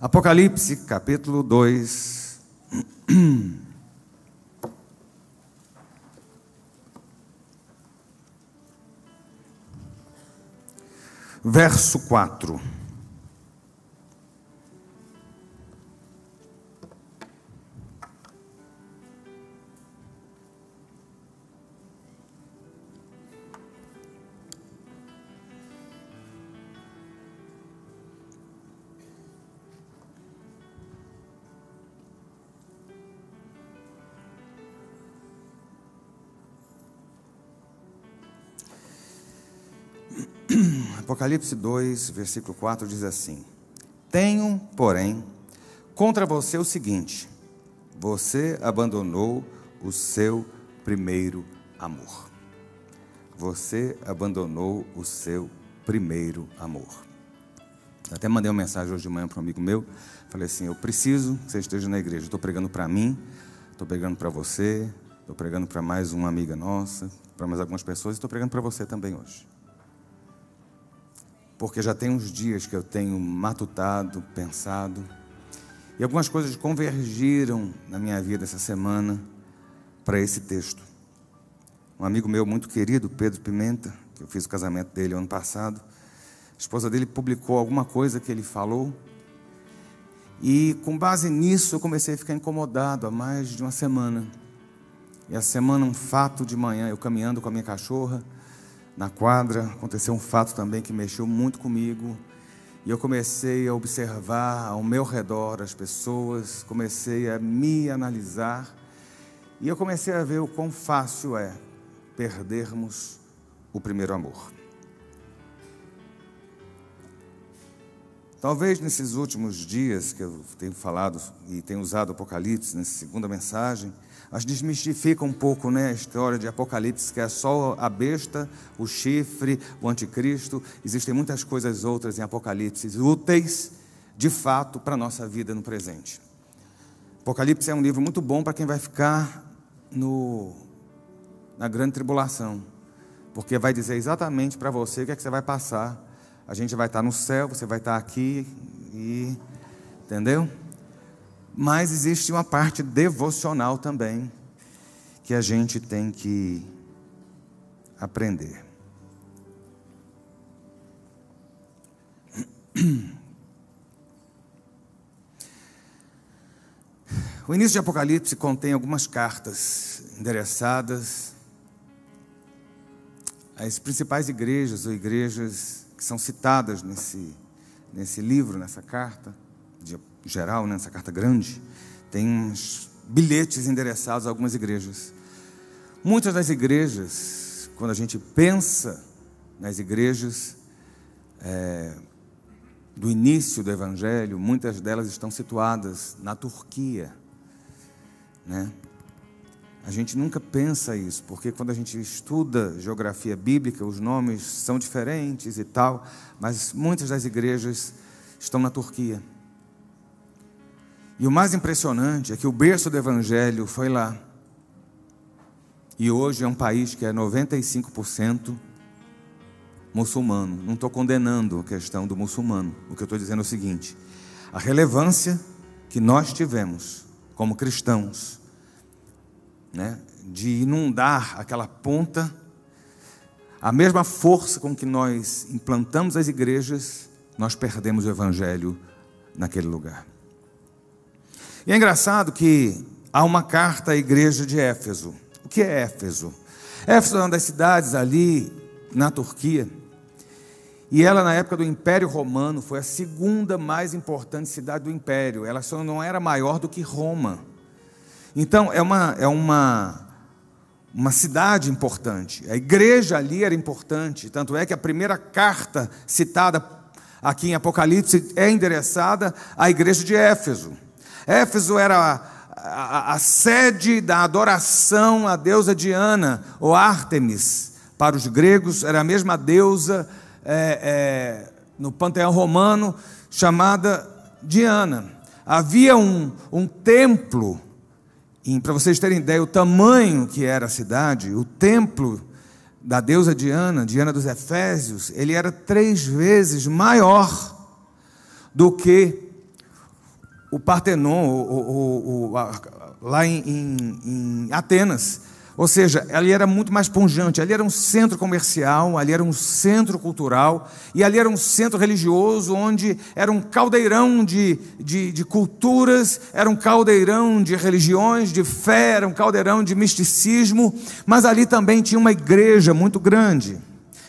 Apocalipse, capítulo 2. Verso 4. Apocalipse 2, versículo 4 diz assim: Tenho, porém, contra você o seguinte: você abandonou o seu primeiro amor. Você abandonou o seu primeiro amor. Eu até mandei uma mensagem hoje de manhã para um amigo meu. Falei assim: Eu preciso que você esteja na igreja. Estou pregando para mim, estou pregando para você, estou pregando para mais uma amiga nossa, para mais algumas pessoas, e estou pregando para você também hoje porque já tem uns dias que eu tenho matutado, pensado, e algumas coisas convergiram na minha vida essa semana para esse texto. Um amigo meu muito querido, Pedro Pimenta, que eu fiz o casamento dele ano passado, a esposa dele publicou alguma coisa que ele falou, e com base nisso eu comecei a ficar incomodado há mais de uma semana. E a semana, um fato de manhã, eu caminhando com a minha cachorra, na quadra, aconteceu um fato também que mexeu muito comigo. E eu comecei a observar ao meu redor as pessoas, comecei a me analisar. E eu comecei a ver o quão fácil é perdermos o primeiro amor. Talvez nesses últimos dias que eu tenho falado e tenho usado Apocalipse nessa segunda mensagem, mas desmistifica um pouco né, a história de Apocalipse, que é só a besta, o chifre, o anticristo. Existem muitas coisas outras em Apocalipse úteis, de fato, para a nossa vida no presente. Apocalipse é um livro muito bom para quem vai ficar no, na grande tribulação, porque vai dizer exatamente para você o que é que você vai passar. A gente vai estar no céu, você vai estar aqui e. Entendeu? Mas existe uma parte devocional também que a gente tem que aprender. O início de Apocalipse contém algumas cartas endereçadas às principais igrejas ou igrejas que são citadas nesse, nesse livro, nessa carta de geral, nessa né, carta grande, tem uns bilhetes endereçados a algumas igrejas. Muitas das igrejas, quando a gente pensa nas igrejas é, do início do Evangelho, muitas delas estão situadas na Turquia. Né? A gente nunca pensa isso, porque quando a gente estuda geografia bíblica, os nomes são diferentes e tal, mas muitas das igrejas estão na Turquia. E o mais impressionante é que o berço do Evangelho foi lá. E hoje é um país que é 95% muçulmano. Não estou condenando a questão do muçulmano. O que eu estou dizendo é o seguinte: a relevância que nós tivemos como cristãos, né, de inundar aquela ponta, a mesma força com que nós implantamos as igrejas, nós perdemos o Evangelho naquele lugar. E é engraçado que há uma carta à igreja de Éfeso. O que é Éfeso? Éfeso é uma das cidades ali na Turquia. E ela, na época do Império Romano, foi a segunda mais importante cidade do Império. Ela só não era maior do que Roma. Então, é uma, é uma, uma cidade importante. A igreja ali era importante. Tanto é que a primeira carta citada aqui em Apocalipse é endereçada à igreja de Éfeso. Éfeso era a, a, a sede da adoração à deusa Diana, ou Ártemis. Para os gregos, era a mesma deusa é, é, no panteão romano chamada Diana. Havia um, um templo, para vocês terem ideia, o tamanho que era a cidade, o templo da deusa Diana, Diana dos Efésios, ele era três vezes maior do que o Partenon, o, o, o, lá em, em, em Atenas. Ou seja, ali era muito mais punjante. Ali era um centro comercial, ali era um centro cultural, e ali era um centro religioso, onde era um caldeirão de, de, de, culturas, era um caldeirão de religiões, de fé, era um caldeirão de misticismo, mas ali também tinha uma igreja muito grande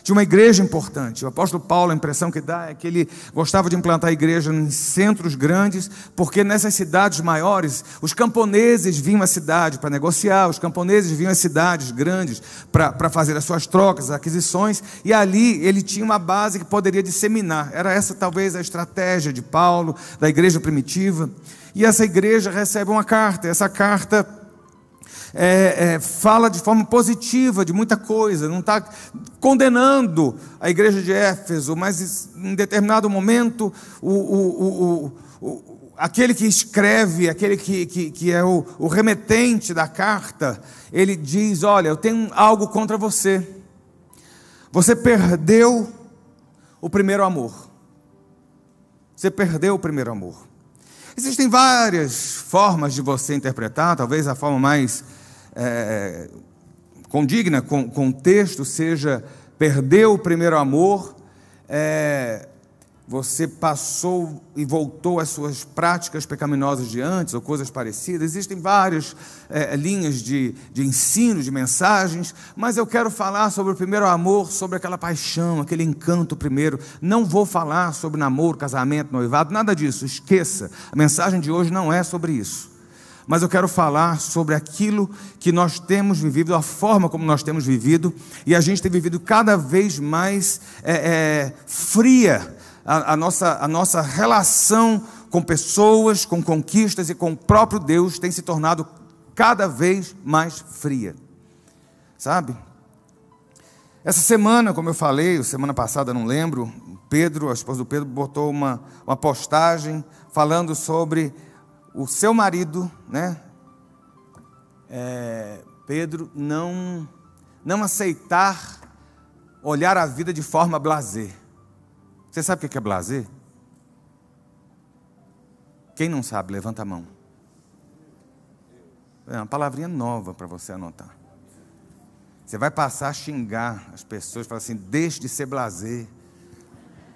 de uma igreja importante. O apóstolo Paulo, a impressão que dá é que ele gostava de implantar a igreja em centros grandes, porque nessas cidades maiores, os camponeses vinham à cidade para negociar, os camponeses vinham às cidades grandes para fazer as suas trocas, as aquisições, e ali ele tinha uma base que poderia disseminar. Era essa talvez a estratégia de Paulo, da igreja primitiva. E essa igreja recebe uma carta, essa carta é, é, fala de forma positiva de muita coisa, não está condenando a igreja de Éfeso, mas em determinado momento o, o, o, aquele que escreve, aquele que, que, que é o, o remetente da carta, ele diz: Olha, eu tenho algo contra você. Você perdeu o primeiro amor. Você perdeu o primeiro amor. Existem várias formas de você interpretar, talvez a forma mais é, condigna com, com o texto seja: perdeu o primeiro amor, é, você passou e voltou às suas práticas pecaminosas de antes, ou coisas parecidas. Existem várias é, linhas de, de ensino, de mensagens, mas eu quero falar sobre o primeiro amor, sobre aquela paixão, aquele encanto primeiro. Não vou falar sobre namoro, casamento, noivado, nada disso, esqueça. A mensagem de hoje não é sobre isso mas eu quero falar sobre aquilo que nós temos vivido, a forma como nós temos vivido, e a gente tem vivido cada vez mais é, é, fria a, a, nossa, a nossa relação com pessoas, com conquistas e com o próprio Deus tem se tornado cada vez mais fria, sabe? Essa semana, como eu falei, semana passada, não lembro, Pedro, a esposa do Pedro, botou uma, uma postagem falando sobre o seu marido, né, é, Pedro, não, não aceitar olhar a vida de forma blazer. Você sabe o que é blazer? Quem não sabe, levanta a mão. É uma palavrinha nova para você anotar. Você vai passar a xingar as pessoas, falar assim, deixe de ser blazer.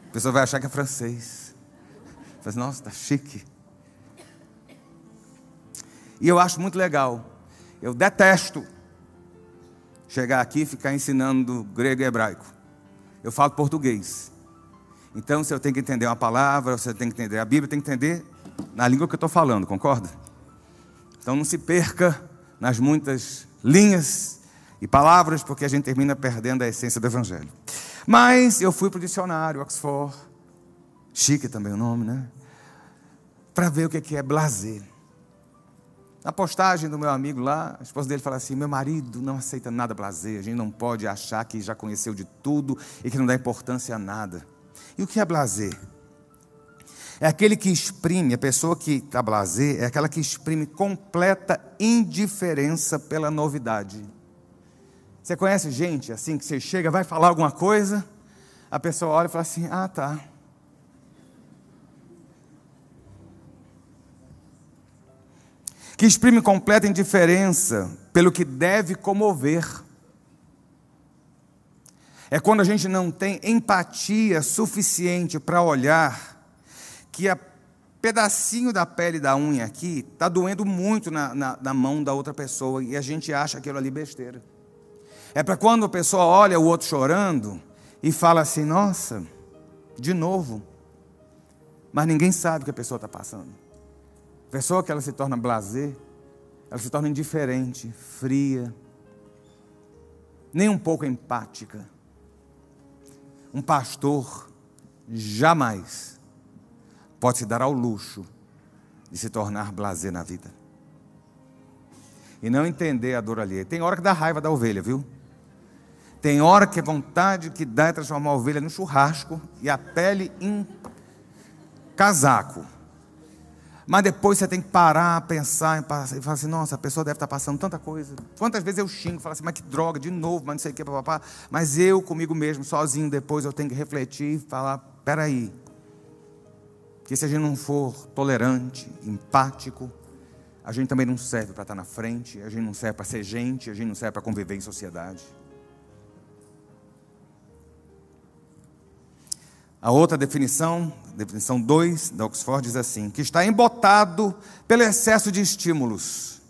A pessoa vai achar que é francês. Fala assim, nossa, está chique. E eu acho muito legal. Eu detesto chegar aqui e ficar ensinando grego e hebraico. Eu falo português. Então, se eu tenho que entender uma palavra, você tem que entender a Bíblia, tem que entender na língua que eu estou falando, concorda? Então, não se perca nas muitas linhas e palavras, porque a gente termina perdendo a essência do Evangelho. Mas eu fui para o dicionário, Oxford, chique também o nome, né? Para ver o que é blazer. Na postagem do meu amigo lá, a esposa dele fala assim: meu marido não aceita nada blazer, a gente não pode achar que já conheceu de tudo e que não dá importância a nada. E o que é blazer? É aquele que exprime, a pessoa que está blazer, é aquela que exprime completa indiferença pela novidade. Você conhece gente assim que você chega, vai falar alguma coisa, a pessoa olha e fala assim: ah, tá. Que exprime completa indiferença pelo que deve comover. É quando a gente não tem empatia suficiente para olhar que a pedacinho da pele da unha aqui está doendo muito na, na, na, mão da outra pessoa e a gente acha aquilo ali besteira. É para quando a pessoa olha o outro chorando e fala assim: nossa, de novo. Mas ninguém sabe o que a pessoa está passando. Pessoa que ela se torna blazer, ela se torna indiferente, fria, nem um pouco empática. Um pastor jamais pode se dar ao luxo de se tornar blazer na vida. E não entender a dor alheia. Tem hora que dá raiva da ovelha, viu? Tem hora que a vontade que dá é transformar a ovelha no churrasco e a pele em casaco. Mas depois você tem que parar, pensar e falar assim: nossa, a pessoa deve estar passando tanta coisa. Quantas vezes eu xingo, falo assim, mas que droga, de novo, mas não sei o que, papá. Mas eu comigo mesmo, sozinho, depois eu tenho que refletir e falar: peraí. Porque se a gente não for tolerante, empático, a gente também não serve para estar na frente, a gente não serve para ser gente, a gente não serve para conviver em sociedade. A outra definição, definição 2 da Oxford, diz assim: que está embotado pelo excesso de estímulos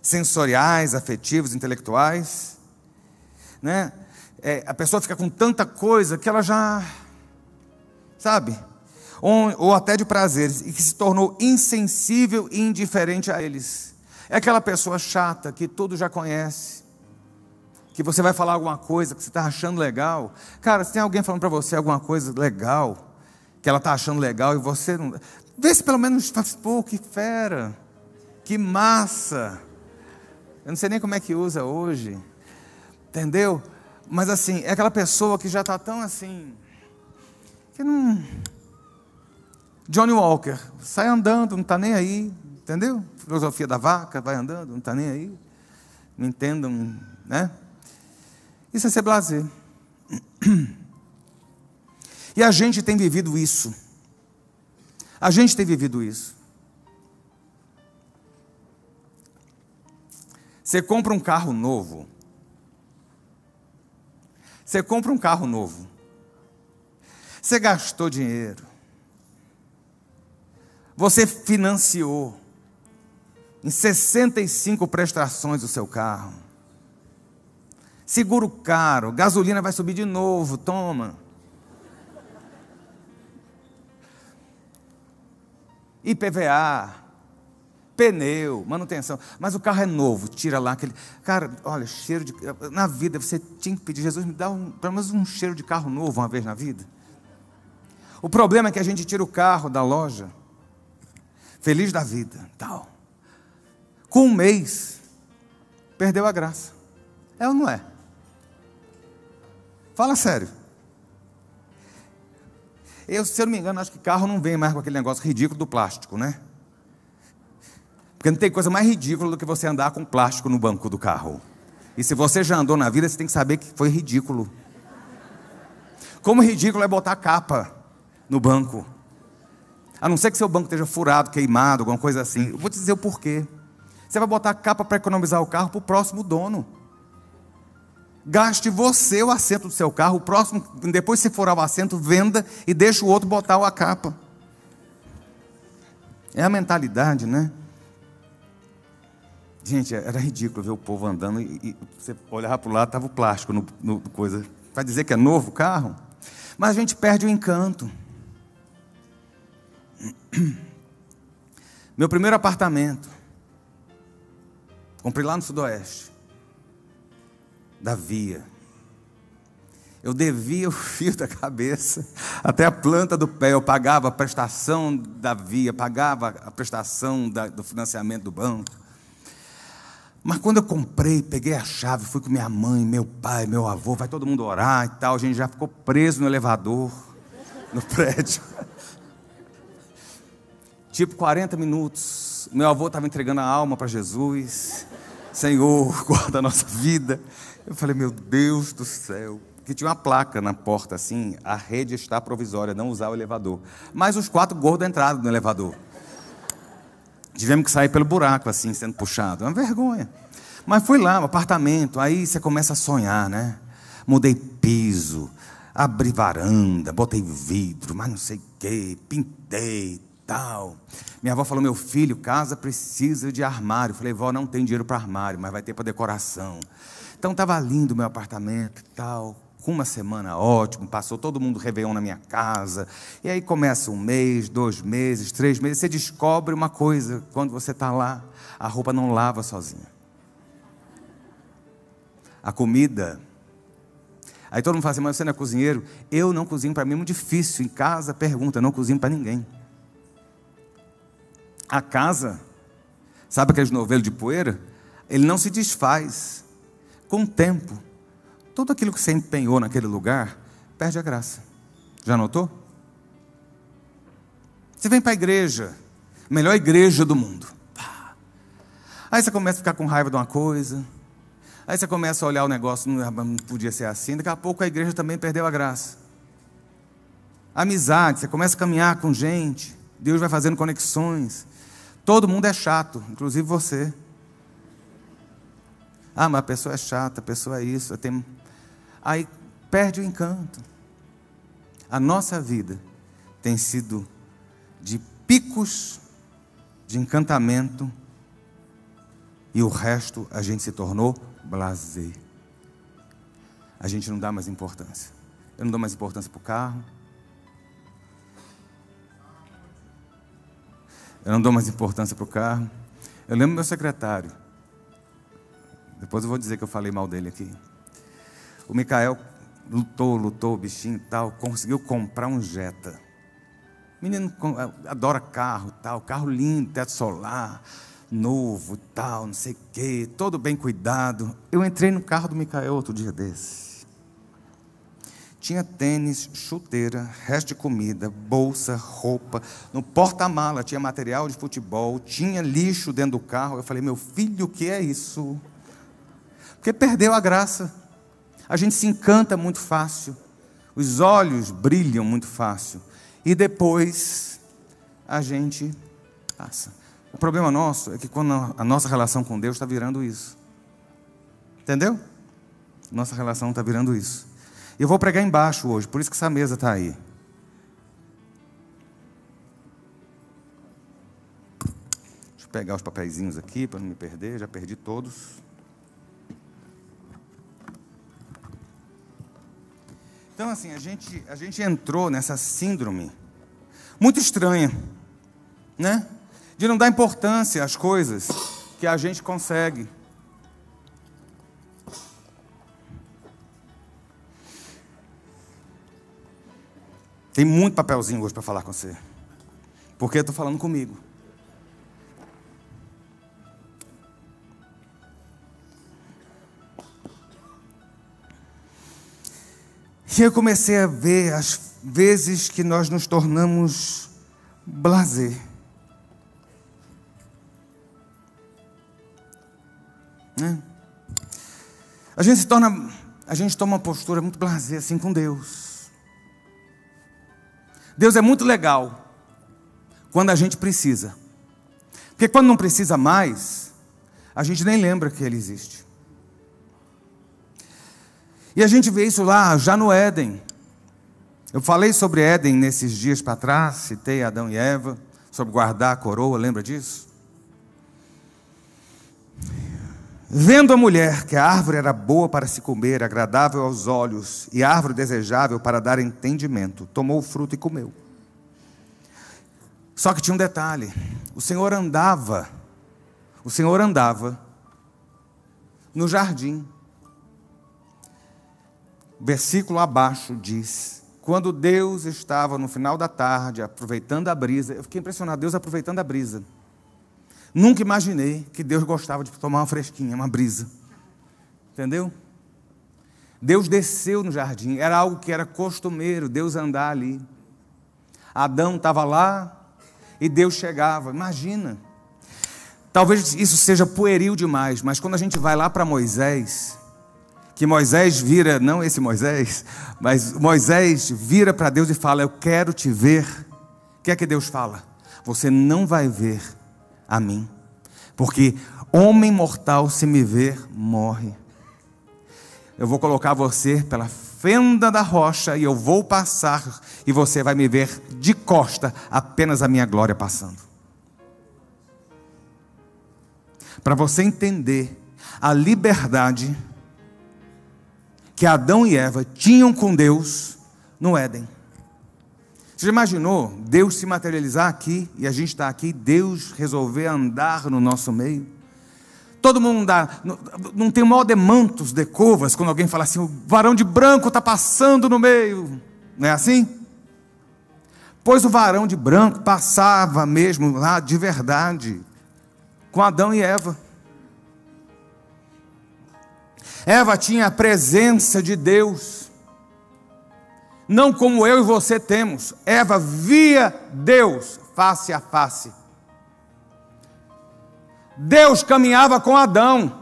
sensoriais, afetivos, intelectuais. Né? É, a pessoa fica com tanta coisa que ela já, sabe, ou, ou até de prazeres, e que se tornou insensível e indiferente a eles. É aquela pessoa chata que tudo já conhece, que você vai falar alguma coisa que você está achando legal. Cara, se tem alguém falando para você alguma coisa legal, que ela está achando legal e você não. Vê se pelo menos fala, assim, pô, que fera, que massa. Eu não sei nem como é que usa hoje, entendeu? Mas assim, é aquela pessoa que já está tão assim, que não. Johnny Walker, sai andando, não está nem aí, entendeu? Filosofia da vaca, vai andando, não está nem aí. Não entendam, né? Isso é ser blazer. E a gente tem vivido isso. A gente tem vivido isso. Você compra um carro novo. Você compra um carro novo. Você gastou dinheiro. Você financiou em 65 prestações o seu carro. Seguro caro, gasolina vai subir de novo, toma. IPVA, pneu, manutenção. Mas o carro é novo, tira lá aquele. Cara, olha, cheiro de. Na vida você tinha que pedir, Jesus, me dá um, pelo menos um cheiro de carro novo uma vez na vida. O problema é que a gente tira o carro da loja, feliz da vida, tal. Com um mês, perdeu a graça. É ou não é? Fala sério. Eu, se eu não me engano, acho que carro não vem mais com aquele negócio ridículo do plástico, né? Porque não tem coisa mais ridícula do que você andar com plástico no banco do carro. E se você já andou na vida, você tem que saber que foi ridículo. Como ridículo é botar capa no banco. A não ser que seu banco esteja furado, queimado, alguma coisa assim. Eu vou te dizer o porquê. Você vai botar capa para economizar o carro para o próximo dono. Gaste você o assento do seu carro, o próximo, depois se for ao assento, venda e deixa o outro botar a capa. É a mentalidade, né? Gente, era ridículo ver o povo andando e, e você olhava para o lado, estava o plástico no, no coisa. Para dizer que é novo o carro. Mas a gente perde o encanto. Meu primeiro apartamento. Comprei lá no Sudoeste da via. Eu devia o fio da cabeça até a planta do pé. Eu pagava a prestação da via, pagava a prestação da, do financiamento do banco. Mas quando eu comprei, peguei a chave, fui com minha mãe, meu pai, meu avô, vai todo mundo orar e tal. A gente já ficou preso no elevador, no prédio. Tipo 40 minutos. Meu avô estava entregando a alma para Jesus. Senhor, guarda a nossa vida. Eu falei, meu Deus do céu. Que tinha uma placa na porta assim, a rede está provisória, não usar o elevador. Mas os quatro gordos entraram no elevador. Tivemos que sair pelo buraco, assim, sendo puxado. É uma vergonha. Mas fui lá, um apartamento, aí você começa a sonhar, né? Mudei piso, abri varanda, botei vidro, mas não sei o quê, pintei, tal. Minha avó falou: meu filho, casa precisa de armário. Eu falei, vó, não tem dinheiro para armário, mas vai ter para decoração. Então estava lindo o meu apartamento tal. Com uma semana ótimo, passou todo mundo Réveillon na minha casa. E aí começa um mês, dois meses, três meses. Você descobre uma coisa quando você está lá: a roupa não lava sozinha. A comida. Aí todo mundo fala assim, mas você não é cozinheiro? Eu não cozinho, para mim é muito difícil. Em casa, pergunta, não cozinho para ninguém. A casa, sabe aqueles novelos de poeira? Ele não se desfaz com o tempo, tudo aquilo que você empenhou naquele lugar perde a graça. Já notou? Você vem para a igreja, melhor igreja do mundo. Aí você começa a ficar com raiva de uma coisa. Aí você começa a olhar o negócio, não podia ser assim. Daqui a pouco a igreja também perdeu a graça. Amizade, você começa a caminhar com gente, Deus vai fazendo conexões. Todo mundo é chato, inclusive você. Ah, mas a pessoa é chata, a pessoa é isso. Tem... Aí perde o encanto. A nossa vida tem sido de picos de encantamento e o resto a gente se tornou blazer. A gente não dá mais importância. Eu não dou mais importância para o carro. Eu não dou mais importância para o carro. Eu lembro meu secretário. Depois eu vou dizer que eu falei mal dele aqui. O Micael lutou, lutou, bichinho e tal, conseguiu comprar um Jetta. Menino adora carro, tal, carro lindo, teto solar, novo, tal, não sei o quê, todo bem cuidado. Eu entrei no carro do Micael outro dia desse. Tinha tênis, chuteira, resto de comida, bolsa, roupa. No porta-mala tinha material de futebol, tinha lixo dentro do carro. Eu falei, meu filho, o que é isso? Porque perdeu a graça. A gente se encanta muito fácil. Os olhos brilham muito fácil. E depois a gente passa. O problema nosso é que quando a nossa relação com Deus está virando isso. Entendeu? Nossa relação está virando isso. Eu vou pregar embaixo hoje, por isso que essa mesa está aí. Deixa eu pegar os papeizinhos aqui para não me perder, já perdi todos. Então, assim, a gente, a gente entrou nessa síndrome muito estranha, né? De não dar importância às coisas que a gente consegue. Tem muito papelzinho hoje para falar com você. Porque eu estou falando comigo. E eu comecei a ver as vezes que nós nos tornamos blazer. Né? A gente se torna, a gente toma uma postura muito blazer assim com Deus. Deus é muito legal quando a gente precisa. Porque quando não precisa mais, a gente nem lembra que Ele existe. E a gente vê isso lá, já no Éden. Eu falei sobre Éden nesses dias para trás, citei Adão e Eva, sobre guardar a coroa, lembra disso? Vendo a mulher que a árvore era boa para se comer, agradável aos olhos e árvore desejável para dar entendimento, tomou o fruto e comeu. Só que tinha um detalhe: o Senhor andava, o Senhor andava no jardim. Versículo abaixo diz: quando Deus estava no final da tarde, aproveitando a brisa, eu fiquei impressionado, Deus aproveitando a brisa. Nunca imaginei que Deus gostava de tomar uma fresquinha, uma brisa. Entendeu? Deus desceu no jardim, era algo que era costumeiro, Deus andar ali. Adão estava lá e Deus chegava, imagina. Talvez isso seja pueril demais, mas quando a gente vai lá para Moisés, que Moisés vira, não esse Moisés, mas Moisés vira para Deus e fala: Eu quero te ver. O que é que Deus fala? Você não vai ver a mim. Porque homem mortal, se me ver, morre. Eu vou colocar você pela fenda da rocha e eu vou passar e você vai me ver de costa, apenas a minha glória passando. Para você entender a liberdade que Adão e Eva tinham com Deus no Éden. Você já imaginou Deus se materializar aqui e a gente está aqui, Deus resolver andar no nosso meio? Todo mundo dá, não, não tem maior de mantos, de covas, quando alguém fala assim: o varão de branco está passando no meio. Não é assim? Pois o varão de branco passava mesmo lá de verdade, com Adão e Eva. Eva tinha a presença de Deus não como eu e você temos. Eva via Deus face a face. Deus caminhava com Adão.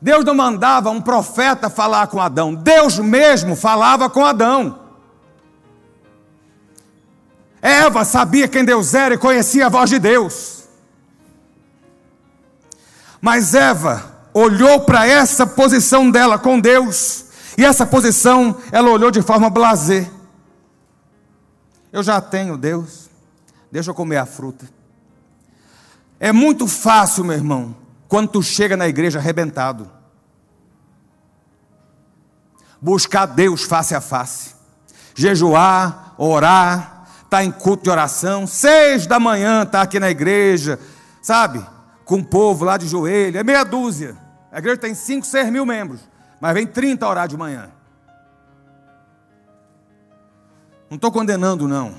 Deus não mandava um profeta falar com Adão, Deus mesmo falava com Adão. Eva sabia quem Deus era e conhecia a voz de Deus. Mas Eva olhou para essa posição dela com Deus, e essa posição ela olhou de forma blazer. Eu já tenho Deus, deixa eu comer a fruta. É muito fácil, meu irmão, quando tu chega na igreja arrebentado, buscar Deus face a face, jejuar, orar, estar tá em culto de oração, seis da manhã, tá aqui na igreja, sabe? Com o povo lá de joelho, é meia dúzia. A igreja tem 5, 6 mil membros, mas vem 30 orar de manhã. Não estou condenando, não.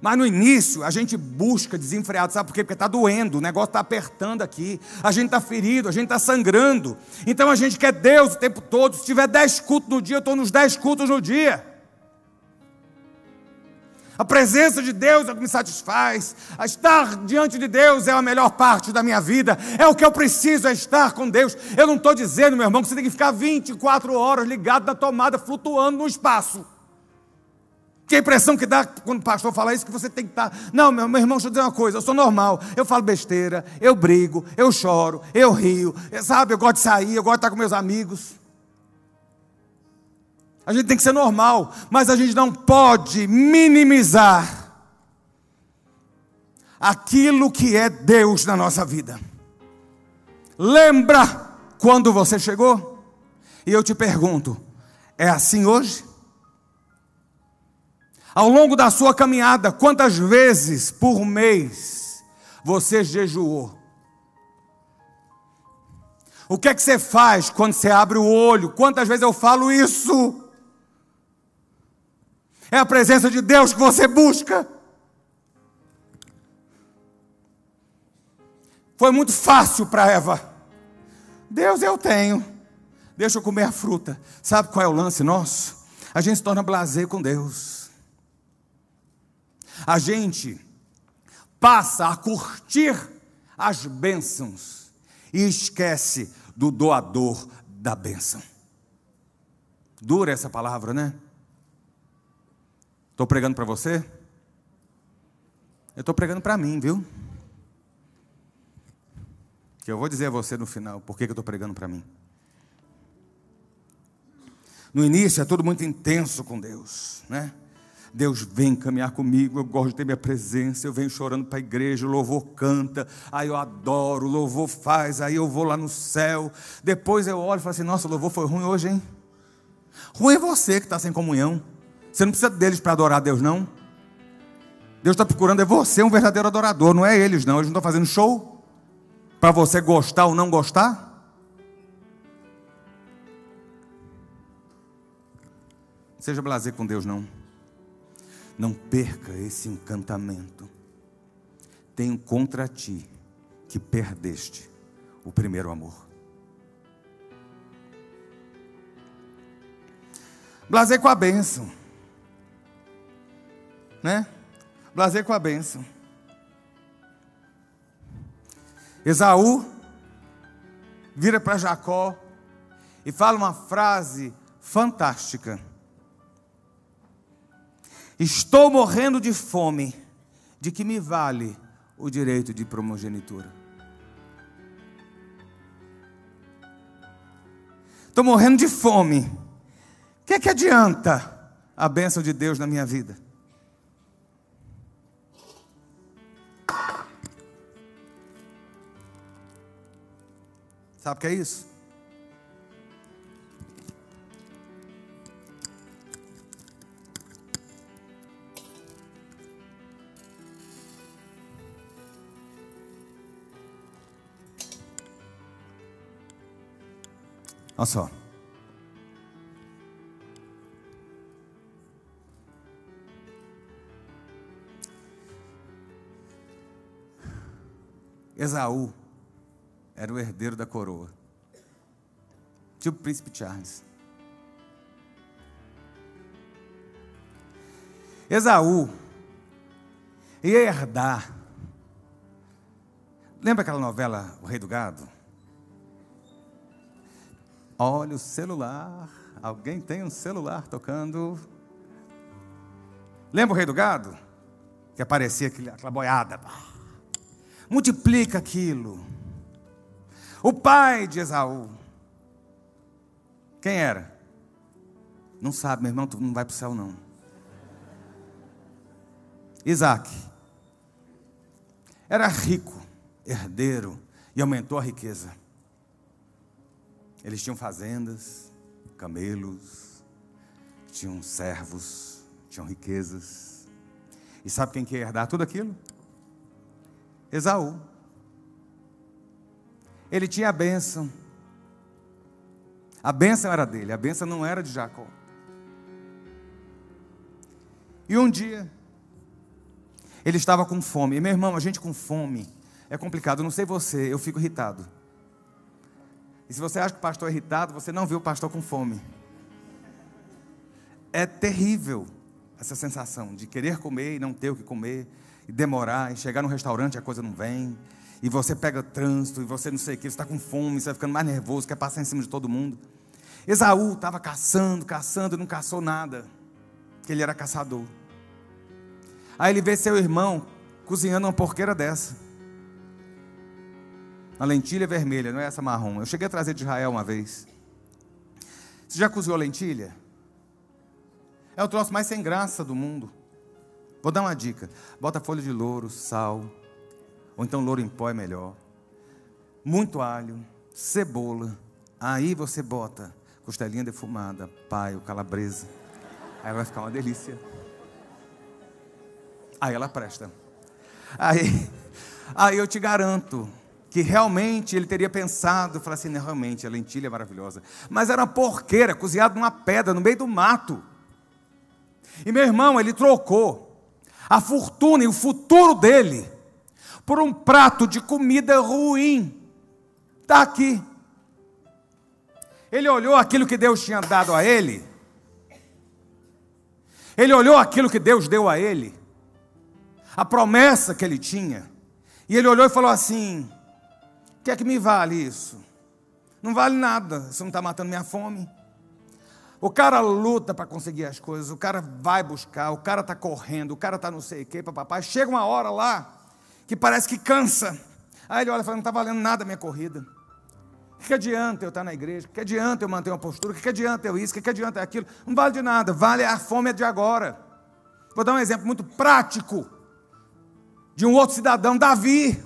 Mas no início a gente busca desenfreado, sabe por quê? Porque está doendo, o negócio está apertando aqui, a gente está ferido, a gente está sangrando. Então a gente quer Deus o tempo todo. Se tiver 10 cultos no dia, eu estou nos 10 cultos no dia. A presença de Deus é o que me satisfaz. A estar diante de Deus é a melhor parte da minha vida. É o que eu preciso, é estar com Deus. Eu não estou dizendo, meu irmão, que você tem que ficar 24 horas ligado na tomada, flutuando no espaço. Que a impressão que dá quando o pastor fala isso, que você tem que estar. Não, meu, meu irmão, deixa eu dizer uma coisa, eu sou normal, eu falo besteira, eu brigo, eu choro, eu rio, sabe, eu gosto de sair, eu gosto de estar com meus amigos. A gente tem que ser normal, mas a gente não pode minimizar aquilo que é Deus na nossa vida. Lembra quando você chegou? E eu te pergunto: é assim hoje? Ao longo da sua caminhada, quantas vezes por mês você jejuou? O que é que você faz quando você abre o olho? Quantas vezes eu falo isso? É a presença de Deus que você busca. Foi muito fácil para Eva. Deus eu tenho. Deixa eu comer a fruta. Sabe qual é o lance nosso? A gente se torna blazer com Deus. A gente passa a curtir as bênçãos e esquece do doador da bênção. Dura essa palavra, né? Estou pregando para você? Eu estou pregando para mim, viu? Que eu vou dizer a você no final por que eu estou pregando para mim. No início é tudo muito intenso com Deus, né? Deus vem caminhar comigo, eu gosto de ter minha presença, eu venho chorando para a igreja, o louvor canta, aí eu adoro, o louvor faz, aí eu vou lá no céu. Depois eu olho e falo assim: nossa, o louvor foi ruim hoje, hein? Ruim é você que está sem comunhão. Você não precisa deles para adorar a Deus, não. Deus está procurando é você, um verdadeiro adorador, não é eles, não. Eles não estão fazendo show para você gostar ou não gostar. Seja blazer com Deus, não. Não perca esse encantamento. Tenho contra ti que perdeste o primeiro amor. Blazer com a bênção né? Blazer com a bênção. Esaú vira para Jacó e fala uma frase fantástica. Estou morrendo de fome, de que me vale o direito de primogenitura? Estou morrendo de fome. O que é que adianta a bênção de Deus na minha vida? Sabe o que é isso? Olha só. Esaú era o herdeiro da coroa. Tipo príncipe Charles. Esaú ia herdar. Lembra aquela novela O Rei do Gado? Olha o celular. Alguém tem um celular tocando. Lembra o rei do gado? Que aparecia aquela boiada. Multiplica aquilo. O pai de Esaú. Quem era? Não sabe, meu irmão, tu não vai para o céu, não. Isaac. Era rico, herdeiro, e aumentou a riqueza. Eles tinham fazendas, camelos, tinham servos, tinham riquezas. E sabe quem quer herdar tudo aquilo? Esaú. Ele tinha a bênção. A bênção era dele, a bênção não era de Jacó. E um dia, ele estava com fome. E meu irmão, a gente com fome é complicado. Eu não sei você, eu fico irritado. E se você acha que o pastor é irritado, você não viu o pastor com fome. É terrível essa sensação de querer comer e não ter o que comer, e demorar, e chegar no restaurante e a coisa não vem, e você pega trânsito, e você não sei o que, você está com fome, você vai ficando mais nervoso, quer passar em cima de todo mundo. Esaú estava caçando, caçando, não caçou nada, porque ele era caçador. Aí ele vê seu irmão cozinhando uma porqueira dessa. A lentilha vermelha, não é essa marrom. Eu cheguei a trazer de Israel uma vez. Você já cozinhou lentilha? É o troço mais sem graça do mundo. Vou dar uma dica: bota folha de louro, sal, ou então louro em pó é melhor. Muito alho, cebola. Aí você bota costelinha defumada, paio, calabresa. Aí vai ficar uma delícia. Aí ela presta. Aí, aí eu te garanto que realmente ele teria pensado, falar assim, realmente a lentilha é maravilhosa. Mas era uma porqueira, cozinhada numa pedra, no meio do mato. E meu irmão, ele trocou a fortuna e o futuro dele por um prato de comida ruim. Está aqui. Ele olhou aquilo que Deus tinha dado a ele. Ele olhou aquilo que Deus deu a ele a promessa que ele tinha. E ele olhou e falou assim: O que é que me vale isso? Não vale nada, isso não está matando minha fome. O cara luta para conseguir as coisas, o cara vai buscar, o cara está correndo, o cara está não sei o papai. Chega uma hora lá que parece que cansa. Aí ele olha e fala: Não está valendo nada a minha corrida. O que adianta eu estar na igreja? O que adianta eu manter uma postura? O que adianta eu isso? O que adianta aquilo? Não vale de nada, vale a fome de agora. Vou dar um exemplo muito prático de um outro cidadão, Davi.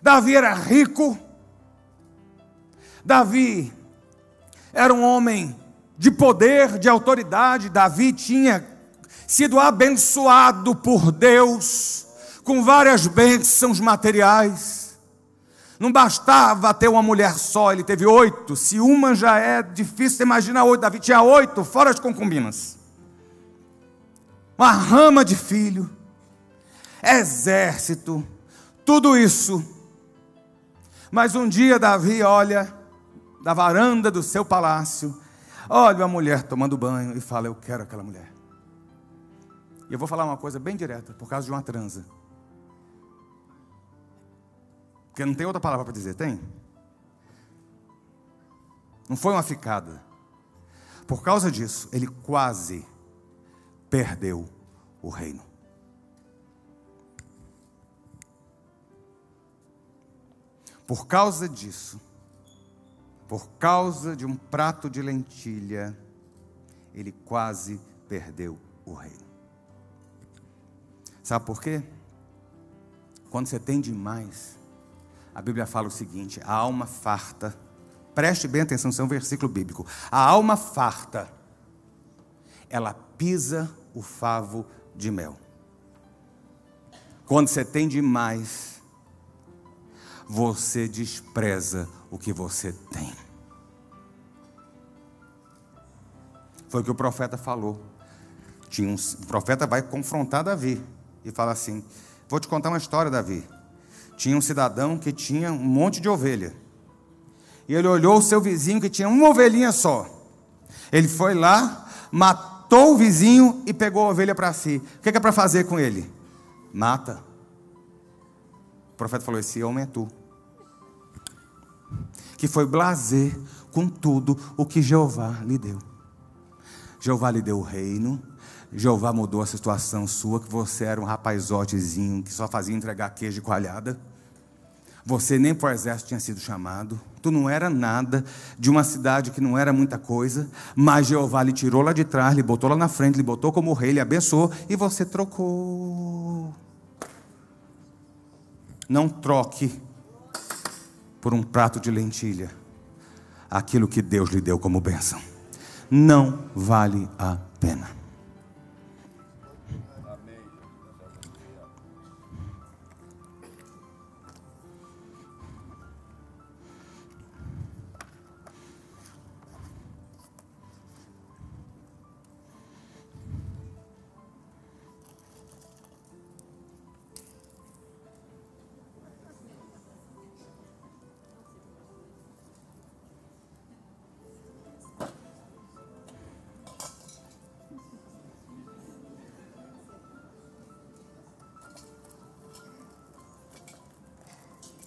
Davi era rico. Davi era um homem de poder, de autoridade. Davi tinha sido abençoado por Deus com várias bênçãos materiais. Não bastava ter uma mulher só, ele teve oito. Se uma já é difícil, imagina oito. Davi tinha oito, fora as concubinas. Uma rama de filho exército, tudo isso. Mas um dia Davi olha da varanda do seu palácio, olha uma mulher tomando banho e fala: Eu quero aquela mulher. E eu vou falar uma coisa bem direta, por causa de uma transa. Porque não tem outra palavra para dizer, tem? Não foi uma ficada. Por causa disso, ele quase perdeu o reino. Por causa disso, por causa de um prato de lentilha, ele quase perdeu o reino. Sabe por quê? Quando você tem demais, a Bíblia fala o seguinte: a alma farta, preste bem atenção, isso é um versículo bíblico. A alma farta, ela pisa o favo de mel. Quando você tem demais, você despreza o que você tem. Foi o que o profeta falou. Tinha um, o profeta vai confrontar Davi e fala assim: Vou te contar uma história, Davi. Tinha um cidadão que tinha um monte de ovelha. E ele olhou o seu vizinho que tinha uma ovelhinha só. Ele foi lá, matou o vizinho e pegou a ovelha para si. O que é para fazer com ele? Mata. O profeta falou: Esse homem é tu que foi blazer com tudo o que Jeová lhe deu. Jeová lhe deu o reino, Jeová mudou a situação sua, que você era um rapazotezinho que só fazia entregar queijo de coalhada. Você nem para o exército tinha sido chamado. Tu não era nada de uma cidade que não era muita coisa, mas Jeová lhe tirou lá de trás, lhe botou lá na frente, lhe botou como rei, lhe abençoou e você trocou. Não troque por um prato de lentilha aquilo que Deus lhe deu como bênção. Não vale a pena.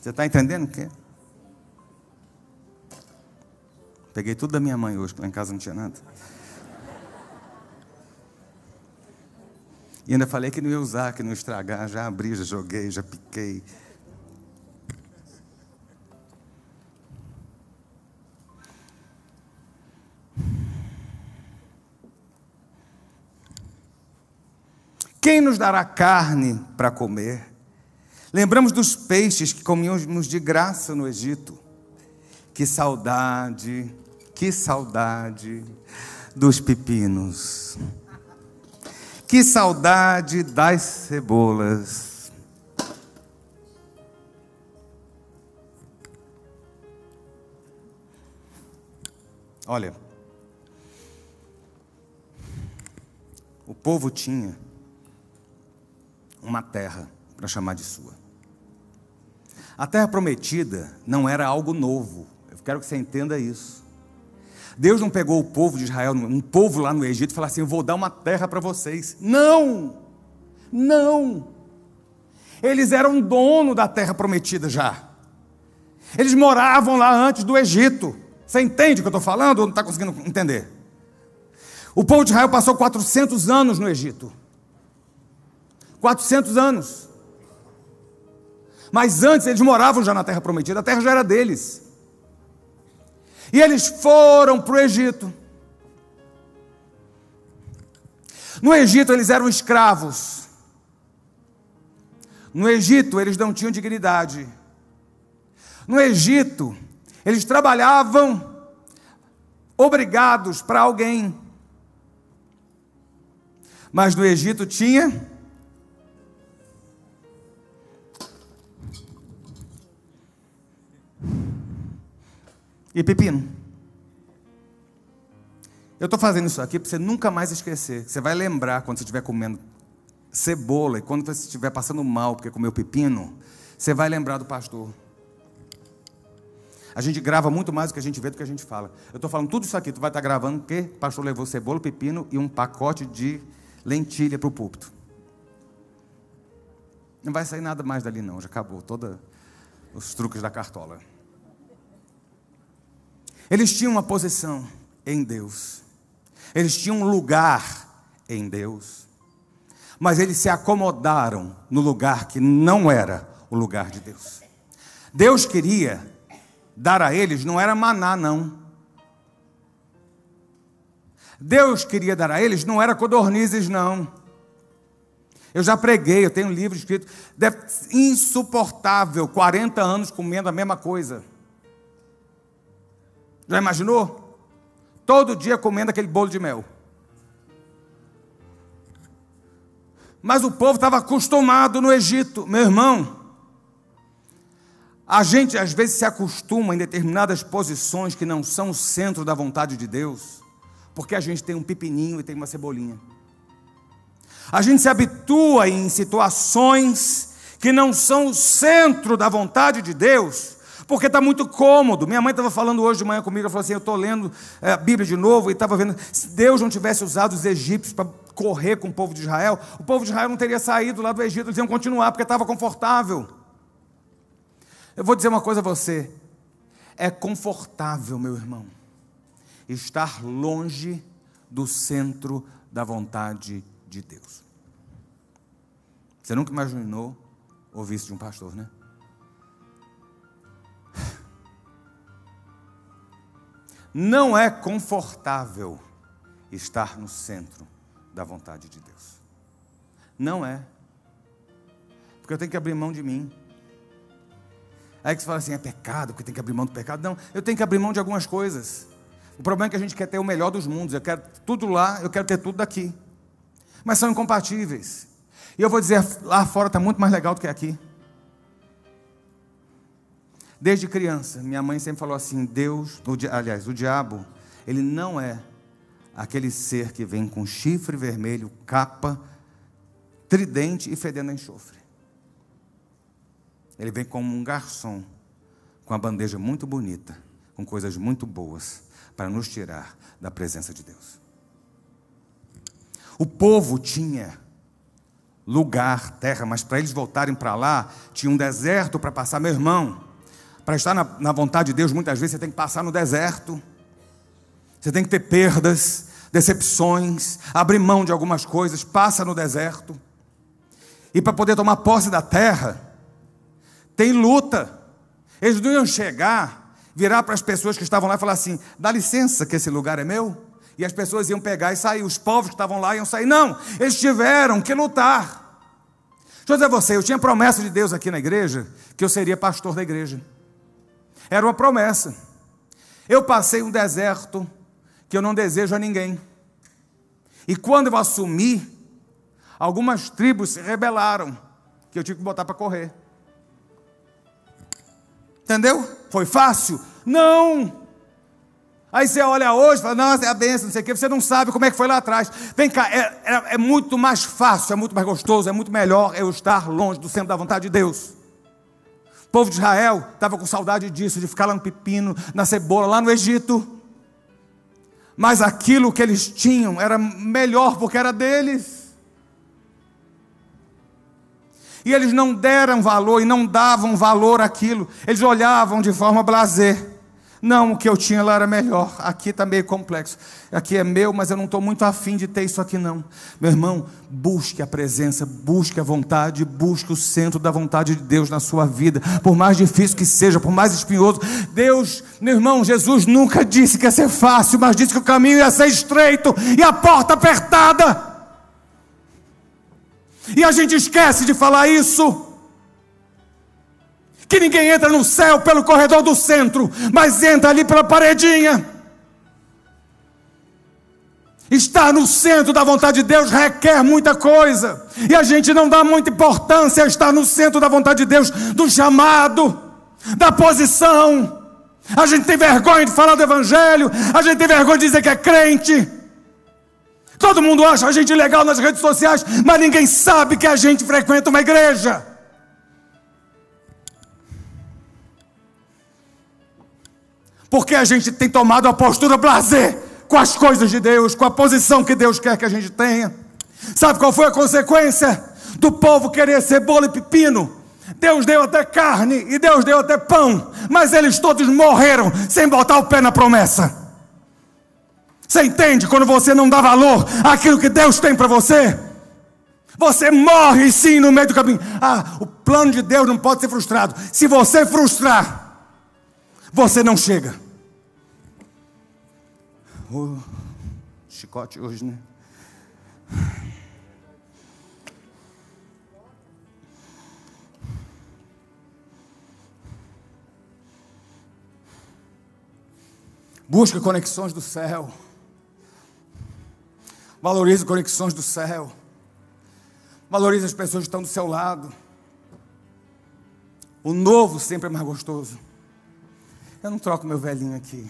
Você está entendendo o quê? Peguei tudo da minha mãe hoje, lá em casa não tinha nada. E ainda falei que não ia usar, que não ia estragar. Já abri, já joguei, já piquei. Quem nos dará carne para comer? Lembramos dos peixes que comíamos de graça no Egito. Que saudade, que saudade dos pepinos. Que saudade das cebolas. Olha, o povo tinha uma terra para chamar de sua. A terra prometida não era algo novo. Eu quero que você entenda isso. Deus não pegou o povo de Israel, um povo lá no Egito, e falou assim: Eu vou dar uma terra para vocês. Não! Não! Eles eram dono da terra prometida já. Eles moravam lá antes do Egito. Você entende o que eu estou falando ou não está conseguindo entender? O povo de Israel passou 400 anos no Egito. 400 anos. Mas antes eles moravam já na terra prometida, a terra já era deles. E eles foram para o Egito. No Egito eles eram escravos. No Egito eles não tinham dignidade. No Egito eles trabalhavam obrigados para alguém. Mas no Egito tinha e pepino. Eu estou fazendo isso aqui para você nunca mais esquecer. Você vai lembrar quando você estiver comendo cebola e quando você estiver passando mal porque comeu pepino, você vai lembrar do pastor. A gente grava muito mais do que a gente vê do que a gente fala. Eu estou falando tudo isso aqui, tu vai estar tá gravando porque o pastor levou cebola, pepino e um pacote de lentilha para o púlpito. Não vai sair nada mais dali não, já acabou todos os truques da cartola. Eles tinham uma posição em Deus, eles tinham um lugar em Deus, mas eles se acomodaram no lugar que não era o lugar de Deus. Deus queria dar a eles, não era maná, não. Deus queria dar a eles, não era codornizes, não. Eu já preguei, eu tenho um livro escrito, insuportável, 40 anos comendo a mesma coisa. Já imaginou? Todo dia comendo aquele bolo de mel. Mas o povo estava acostumado no Egito, meu irmão. A gente às vezes se acostuma em determinadas posições que não são o centro da vontade de Deus, porque a gente tem um pepininho e tem uma cebolinha. A gente se habitua em situações que não são o centro da vontade de Deus, porque está muito cômodo. Minha mãe estava falando hoje de manhã comigo, ela falou assim: eu estou lendo é, a Bíblia de novo e estava vendo. Se Deus não tivesse usado os egípcios para correr com o povo de Israel, o povo de Israel não teria saído lá do Egito, eles iam continuar, porque estava confortável. Eu vou dizer uma coisa a você: é confortável, meu irmão, estar longe do centro da vontade de Deus. Você nunca imaginou ouvir isso de um pastor, né? Não é confortável estar no centro da vontade de Deus. Não é. Porque eu tenho que abrir mão de mim. Aí que você fala assim, é pecado, porque tem que abrir mão do pecado. Não, eu tenho que abrir mão de algumas coisas. O problema é que a gente quer ter o melhor dos mundos. Eu quero tudo lá, eu quero ter tudo daqui. Mas são incompatíveis. E eu vou dizer, lá fora está muito mais legal do que aqui. Desde criança, minha mãe sempre falou assim: Deus, aliás, o diabo, ele não é aquele ser que vem com chifre vermelho, capa, tridente e fedendo enxofre. Ele vem como um garçom, com a bandeja muito bonita, com coisas muito boas, para nos tirar da presença de Deus. O povo tinha lugar, terra, mas para eles voltarem para lá, tinha um deserto para passar. Meu irmão, para estar na, na vontade de Deus, muitas vezes você tem que passar no deserto, você tem que ter perdas, decepções, abrir mão de algumas coisas, passa no deserto. E para poder tomar posse da terra, tem luta. Eles não iam chegar, virar para as pessoas que estavam lá e falar assim: dá licença que esse lugar é meu. E as pessoas iam pegar e sair, os povos que estavam lá iam sair. Não, eles tiveram que lutar. Deixa eu dizer a você, eu tinha promessa de Deus aqui na igreja que eu seria pastor da igreja. Era uma promessa. Eu passei um deserto que eu não desejo a ninguém. E quando eu assumi, algumas tribos se rebelaram, que eu tive que botar para correr. Entendeu? Foi fácil? Não! Aí você olha hoje e fala, nossa, é a benção, não sei o quê, você não sabe como é que foi lá atrás. Vem cá, é, é, é muito mais fácil, é muito mais gostoso, é muito melhor eu estar longe do centro da vontade de Deus. Povo de Israel estava com saudade disso, de ficar lá no pepino, na cebola, lá no Egito. Mas aquilo que eles tinham era melhor porque era deles. E eles não deram valor e não davam valor àquilo. Eles olhavam de forma blazer. Não, o que eu tinha lá era melhor. Aqui está meio complexo. Aqui é meu, mas eu não estou muito afim de ter isso aqui, não. Meu irmão, busque a presença, busque a vontade, busque o centro da vontade de Deus na sua vida. Por mais difícil que seja, por mais espinhoso. Deus, meu irmão, Jesus nunca disse que ia ser fácil, mas disse que o caminho ia ser estreito e a porta apertada. E a gente esquece de falar isso que ninguém entra no céu pelo corredor do centro, mas entra ali pela paredinha. Estar no centro da vontade de Deus requer muita coisa, e a gente não dá muita importância a estar no centro da vontade de Deus, do chamado, da posição. A gente tem vergonha de falar do Evangelho, a gente tem vergonha de dizer que é crente. Todo mundo acha a gente legal nas redes sociais, mas ninguém sabe que a gente frequenta uma igreja. Porque a gente tem tomado a postura blazer com as coisas de Deus, com a posição que Deus quer que a gente tenha. Sabe qual foi a consequência do povo querer ser bolo e pepino? Deus deu até carne e Deus deu até pão, mas eles todos morreram sem botar o pé na promessa. Você entende quando você não dá valor àquilo que Deus tem para você? Você morre sim no meio do caminho. Ah, o plano de Deus não pode ser frustrado. Se você frustrar, você não chega. Oh, chicote hoje, né? Busca conexões do céu. Valorize conexões do céu. Valorize as pessoas que estão do seu lado. O novo sempre é mais gostoso. Eu não troco meu velhinho aqui.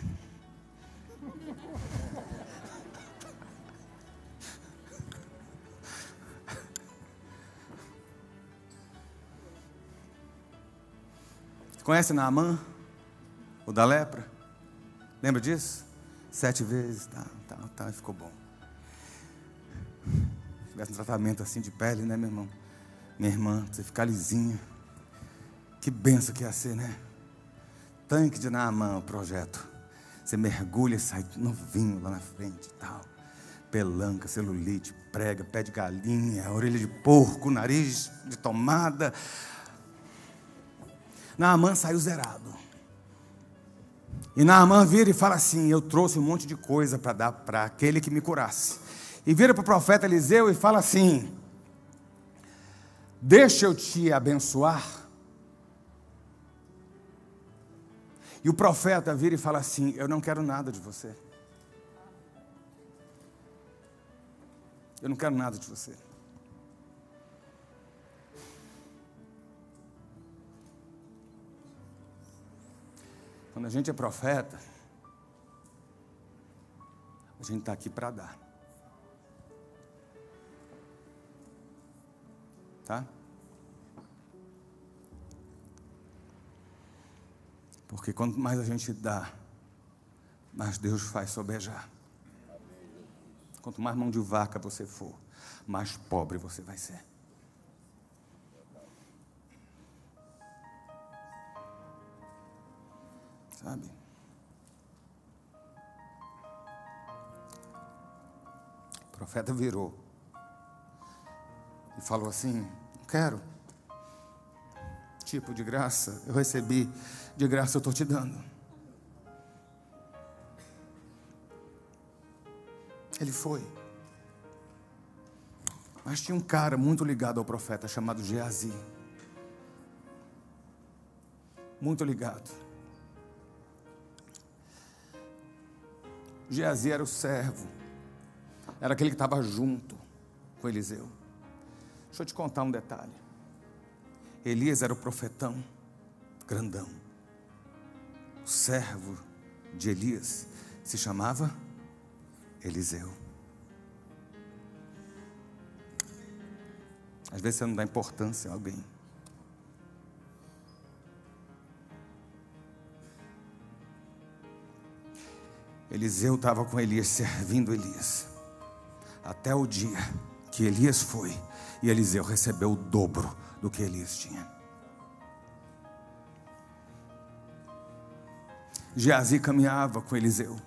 Conhece Naamã? O da lepra? Lembra disso? Sete vezes, tá, tá, tá, ficou bom. Se tivesse um tratamento assim de pele, né, meu irmão? Minha irmã, você ficar lisinha. Que benção que ia ser, né? Tanque de Naamã, o projeto. Você mergulha e sai novinho lá na frente e tal. pelanca, celulite, prega, pé de galinha, orelha de porco, nariz de tomada. Naamã saiu zerado. E Naamã vira e fala assim: Eu trouxe um monte de coisa para dar para aquele que me curasse. E vira para o profeta Eliseu e fala assim: Deixa eu te abençoar. E o profeta vira e fala assim: Eu não quero nada de você. Eu não quero nada de você. Quando a gente é profeta, a gente está aqui para dar. Tá? Porque quanto mais a gente dá, mais Deus faz sobejar. Quanto mais mão de vaca você for, mais pobre você vai ser. Sabe? O profeta virou e falou assim: Quero. Tipo de graça, eu recebi, de graça eu estou te dando. Ele foi. Mas tinha um cara muito ligado ao profeta chamado Geazi. Muito ligado. Geazi era o servo. Era aquele que estava junto com Eliseu. Deixa eu te contar um detalhe. Elias era o profetão, grandão. O servo de Elias se chamava Eliseu. Às vezes você não dá importância a alguém. Eliseu estava com Elias, servindo Elias. Até o dia que Elias foi e Eliseu recebeu o dobro do que Elias tinha. Geazi caminhava com Eliseu.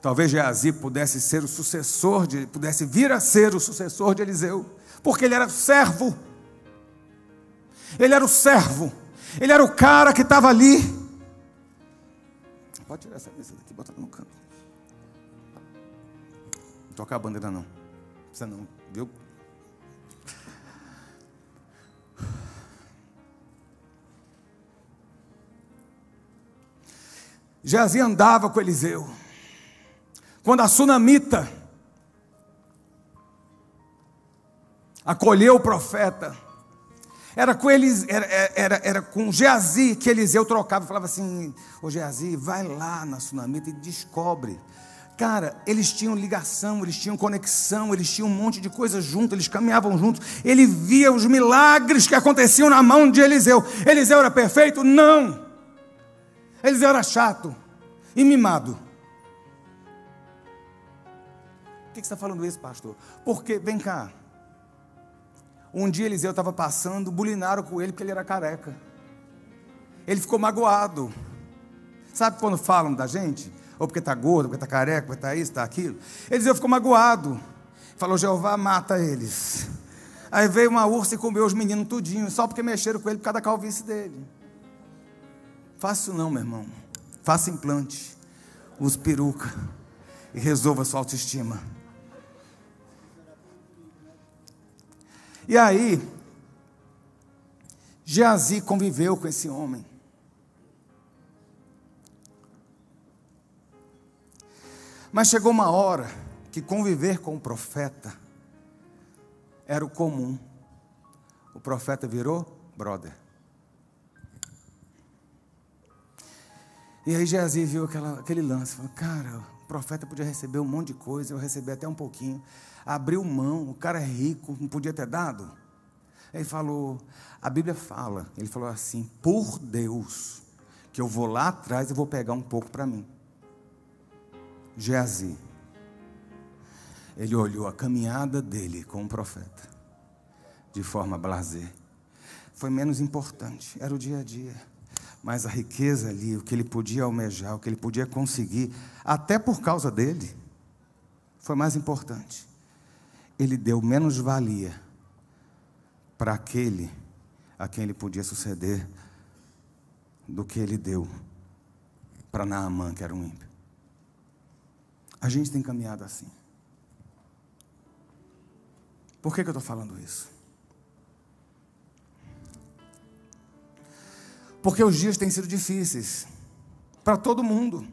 Talvez Geazi pudesse ser o sucessor de, pudesse vir a ser o sucessor de Eliseu, porque ele era servo. Ele era o servo. Ele era o cara que estava ali. Pode tirar essa mesa daqui e botar no canto. Não tocar a bandeira não. Não precisa não, viu? Geazi andava com Eliseu. Quando a sunamita acolheu o profeta, era com, eles, era, era, era com Geazi que Eliseu trocava falava assim: Ô Geazi, vai lá na sunamita e descobre. Cara, eles tinham ligação, eles tinham conexão, eles tinham um monte de coisas juntos, eles caminhavam juntos. Ele via os milagres que aconteciam na mão de Eliseu. Eliseu era perfeito? Não. Eliseu era chato e mimado. Por que você está falando isso, pastor? Porque, vem cá. Um dia Eliseu estava passando, bulinaram com ele porque ele era careca. Ele ficou magoado. Sabe quando falam da gente? Ou porque está gordo, porque está careca, porque está isso, está aquilo. Eliseu ficou magoado. Falou: Jeová mata eles. Aí veio uma ursa e comeu os meninos tudinho, só porque mexeram com ele por causa da calvície dele. Faça não, meu irmão. Faça implante. Use peruca. E resolva sua autoestima. E aí, Geazi conviveu com esse homem. Mas chegou uma hora que conviver com o profeta era o comum. O profeta virou brother. E aí Geazi viu aquela, aquele lance, falou, cara, o profeta podia receber um monte de coisa, eu recebi até um pouquinho abriu mão, o cara é rico, não podia ter dado. Ele falou, a Bíblia fala, ele falou assim: por Deus, que eu vou lá atrás e vou pegar um pouco para mim. Geazi, ele olhou a caminhada dele com o profeta, de forma blazer. Foi menos importante, era o dia a dia. Mas a riqueza ali, o que ele podia almejar, o que ele podia conseguir, até por causa dele, foi mais importante. Ele deu menos valia para aquele a quem ele podia suceder do que ele deu para Naamã, que era um ímpio. A gente tem caminhado assim. Por que, que eu estou falando isso? Porque os dias têm sido difíceis para todo mundo.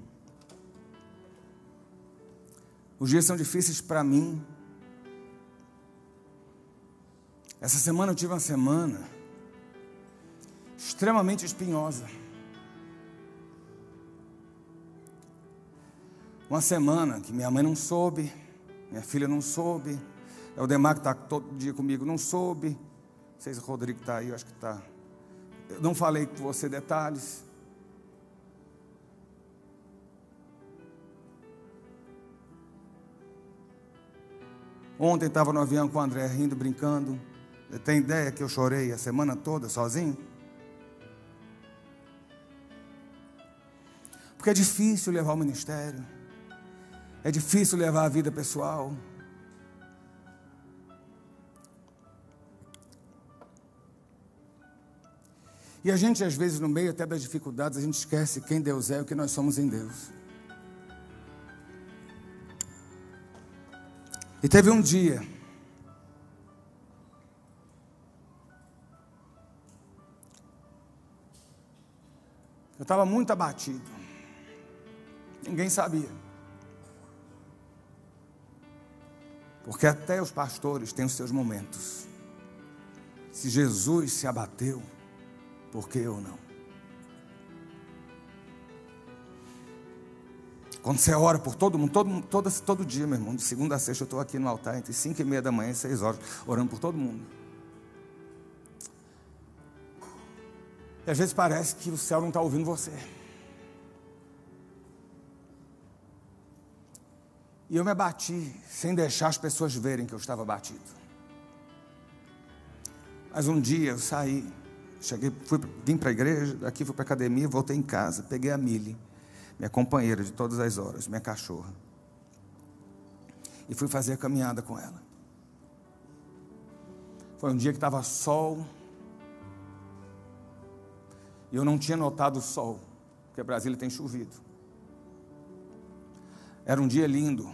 Os dias são difíceis para mim. Essa semana eu tive uma semana extremamente espinhosa. Uma semana que minha mãe não soube, minha filha não soube, é o Demar que está todo dia comigo, não soube. Não sei se o Rodrigo está aí, eu acho que está. Eu não falei com você detalhes. Ontem estava no avião com o André rindo, brincando. Tem ideia que eu chorei a semana toda sozinho? Porque é difícil levar o ministério. É difícil levar a vida pessoal. E a gente, às vezes, no meio até das dificuldades, a gente esquece quem Deus é e o que nós somos em Deus. E teve um dia. Eu estava muito abatido. Ninguém sabia. Porque até os pastores têm os seus momentos. Se Jesus se abateu, por que eu não? Quando você ora por todo mundo, todo, todo, todo dia, meu irmão, de segunda a sexta eu estou aqui no altar entre cinco e meia da manhã e seis horas, orando por todo mundo. E às vezes parece que o céu não está ouvindo você. E eu me abati, sem deixar as pessoas verem que eu estava abatido. Mas um dia eu saí, cheguei, fui, vim para a igreja, daqui fui para a academia, voltei em casa, peguei a Mili, minha companheira de todas as horas, minha cachorra. E fui fazer a caminhada com ela. Foi um dia que estava sol. E eu não tinha notado o sol, porque Brasília tem chovido. Era um dia lindo.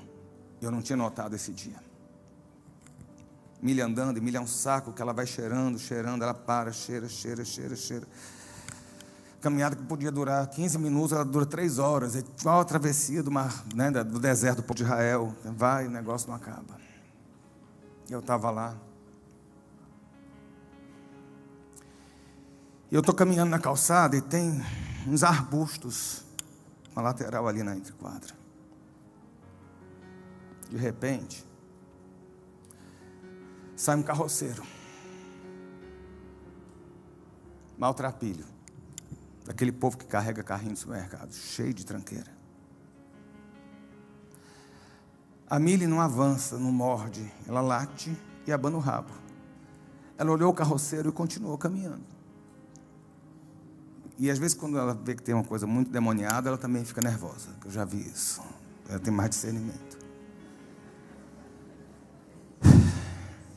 Eu não tinha notado esse dia. Milha andando, e milha é um saco que ela vai cheirando, cheirando, ela para, cheira, cheira, cheira, cheira. Caminhada que podia durar 15 minutos, ela dura 3 horas. É igual a travessia do, mar, né, do deserto do povo de Israel. Vai, o negócio não acaba. Eu estava lá. Eu estou caminhando na calçada e tem uns arbustos na lateral ali na entrequadra. De repente, sai um carroceiro, maltrapilho, daquele povo que carrega carrinho no supermercado, cheio de tranqueira. A Mili não avança, não morde, ela late e abana o rabo. Ela olhou o carroceiro e continuou caminhando. E às vezes, quando ela vê que tem uma coisa muito demoniada, ela também fica nervosa. Eu já vi isso. Ela tem mais discernimento.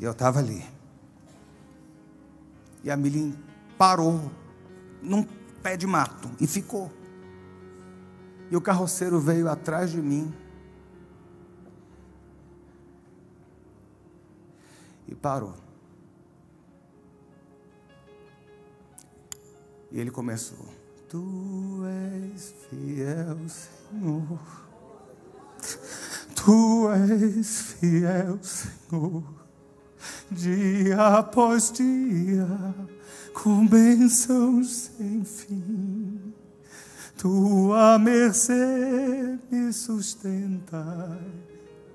E eu estava ali. E a Milim parou num pé de mato e ficou. E o carroceiro veio atrás de mim. E parou. E ele começou: Tu és fiel, Senhor. Tu és fiel, Senhor dia após dia, com bênçãos sem fim. Tua mercê me sustenta,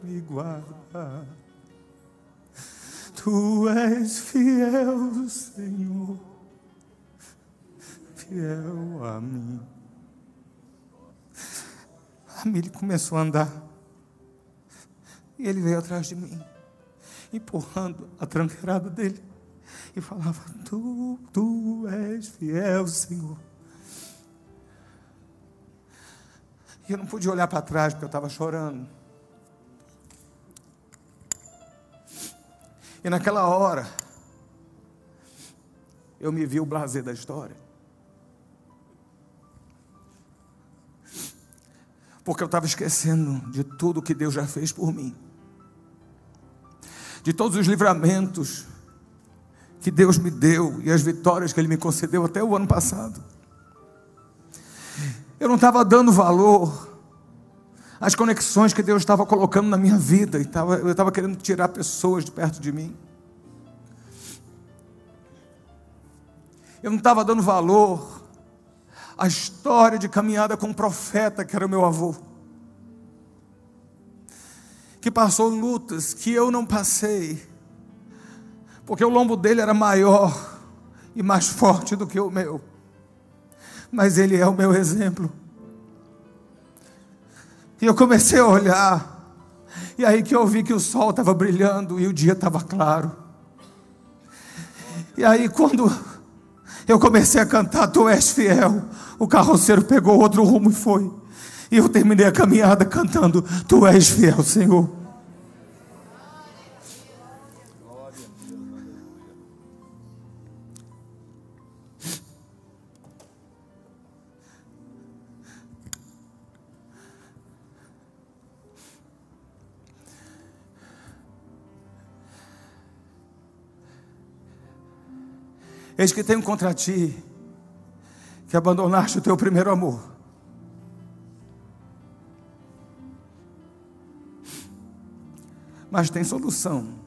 me guarda. Tu és fiel, Senhor, fiel a mim. A Mili começou a andar e ele veio atrás de mim empurrando a tranqueirada dele e falava: Tu, tu és fiel, Senhor. E eu não podia olhar para trás porque eu estava chorando. E naquela hora, eu me vi o blazer da história. Porque eu estava esquecendo de tudo que Deus já fez por mim. De todos os livramentos que Deus me deu e as vitórias que Ele me concedeu até o ano passado. Eu não estava dando valor às conexões que Deus estava colocando na minha vida, e tava, eu estava querendo tirar pessoas de perto de mim. Eu não estava dando valor à história de caminhada com um profeta que era o meu avô, que passou lutas que eu não passei, porque o lombo dele era maior e mais forte do que o meu, mas ele é o meu exemplo. E eu comecei a olhar, e aí que eu vi que o sol estava brilhando e o dia estava claro. E aí, quando eu comecei a cantar, Tu és fiel, o carroceiro pegou outro rumo e foi. E eu terminei a caminhada cantando, Tu és fiel, Senhor. Eis que tenho contra ti que abandonaste o teu primeiro amor. Mas tem solução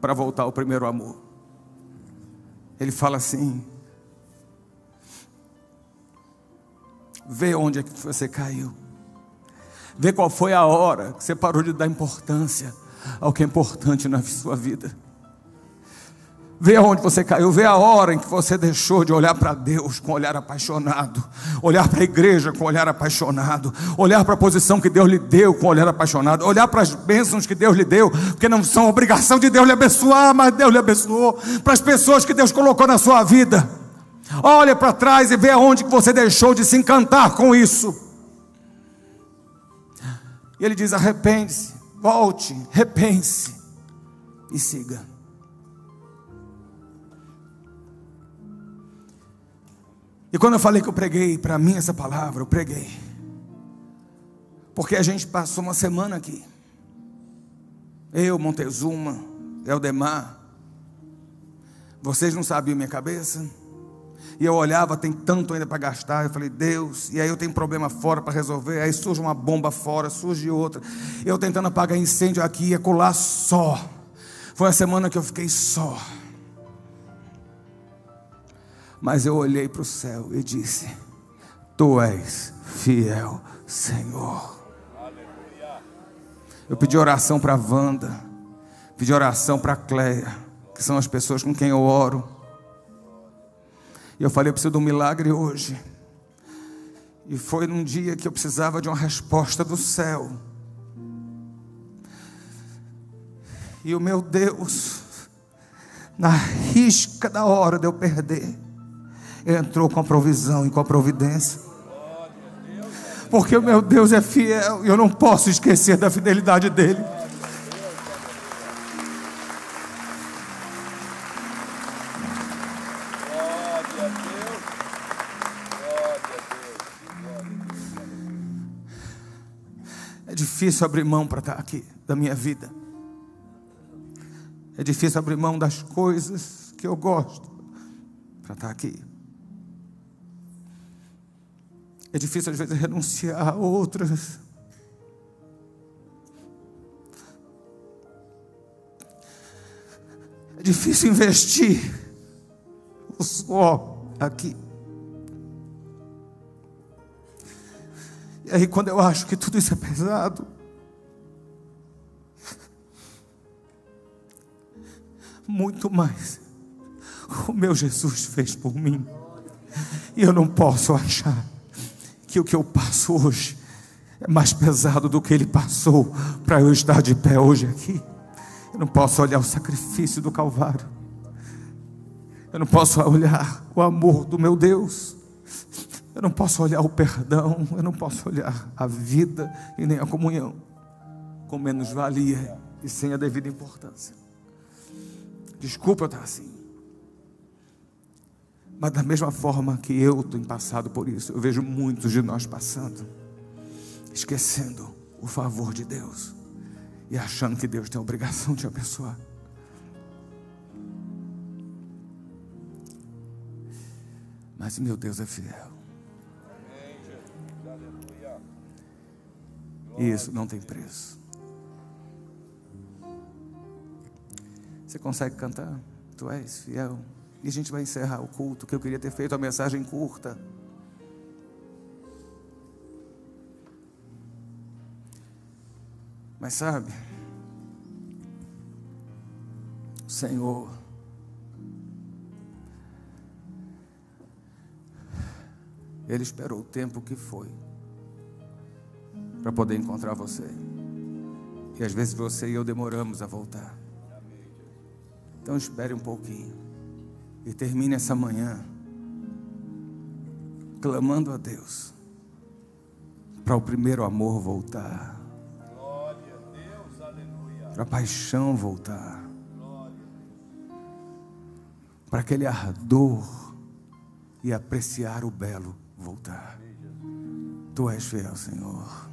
para voltar ao primeiro amor. Ele fala assim: vê onde é que você caiu, vê qual foi a hora que você parou de dar importância ao que é importante na sua vida. Vê aonde você caiu, vê a hora em que você deixou de olhar para Deus com olhar apaixonado, olhar para a igreja com olhar apaixonado, olhar para a posição que Deus lhe deu com olhar apaixonado, olhar para as bênçãos que Deus lhe deu, porque não são obrigação de Deus lhe abençoar, mas Deus lhe abençoou, para as pessoas que Deus colocou na sua vida. Olha para trás e vê aonde que você deixou de se encantar com isso. E ele diz: arrepende-se, volte, repense e siga. E quando eu falei que eu preguei, para mim essa palavra, eu preguei. Porque a gente passou uma semana aqui. Eu, Montezuma, Eldemar. Vocês não sabiam minha cabeça. E eu olhava, tem tanto ainda para gastar. Eu falei, Deus, e aí eu tenho problema fora para resolver. Aí surge uma bomba fora, surge outra. Eu tentando apagar incêndio aqui, ia colar só. Foi a semana que eu fiquei só. Mas eu olhei para o céu e disse: Tu és fiel, Senhor. Eu pedi oração para Wanda, pedi oração para Cleia, que são as pessoas com quem eu oro. E eu falei: Eu preciso de um milagre hoje. E foi num dia que eu precisava de uma resposta do céu. E o meu Deus, na risca da hora de eu perder, entrou com a provisão e com a providência. Porque o meu Deus é fiel e eu não posso esquecer da fidelidade dele. É difícil abrir mão para estar aqui da minha vida. É difícil abrir mão das coisas que eu gosto para estar aqui. É difícil às vezes renunciar a outras. É difícil investir o suor aqui. E aí, quando eu acho que tudo isso é pesado, muito mais o meu Jesus fez por mim. E eu não posso achar que o que eu passo hoje é mais pesado do que ele passou para eu estar de pé hoje aqui. Eu não posso olhar o sacrifício do Calvário. Eu não posso olhar o amor do meu Deus. Eu não posso olhar o perdão. Eu não posso olhar a vida e nem a comunhão com menos valia e sem a devida importância. Desculpa eu estar assim. Mas da mesma forma que eu tenho passado por isso, eu vejo muitos de nós passando, esquecendo o favor de Deus e achando que Deus tem a obrigação de abençoar. Mas meu Deus é fiel. E isso não tem preço. Você consegue cantar? Tu és fiel. E a gente vai encerrar o culto, que eu queria ter feito a mensagem curta. Mas sabe, o Senhor, Ele esperou o tempo que foi para poder encontrar você. E às vezes você e eu demoramos a voltar. Então espere um pouquinho e termine essa manhã clamando a Deus para o primeiro amor voltar. Glória a Deus, aleluia. Para a paixão voltar. Para aquele ardor e apreciar o belo voltar. Tu és fiel, Senhor.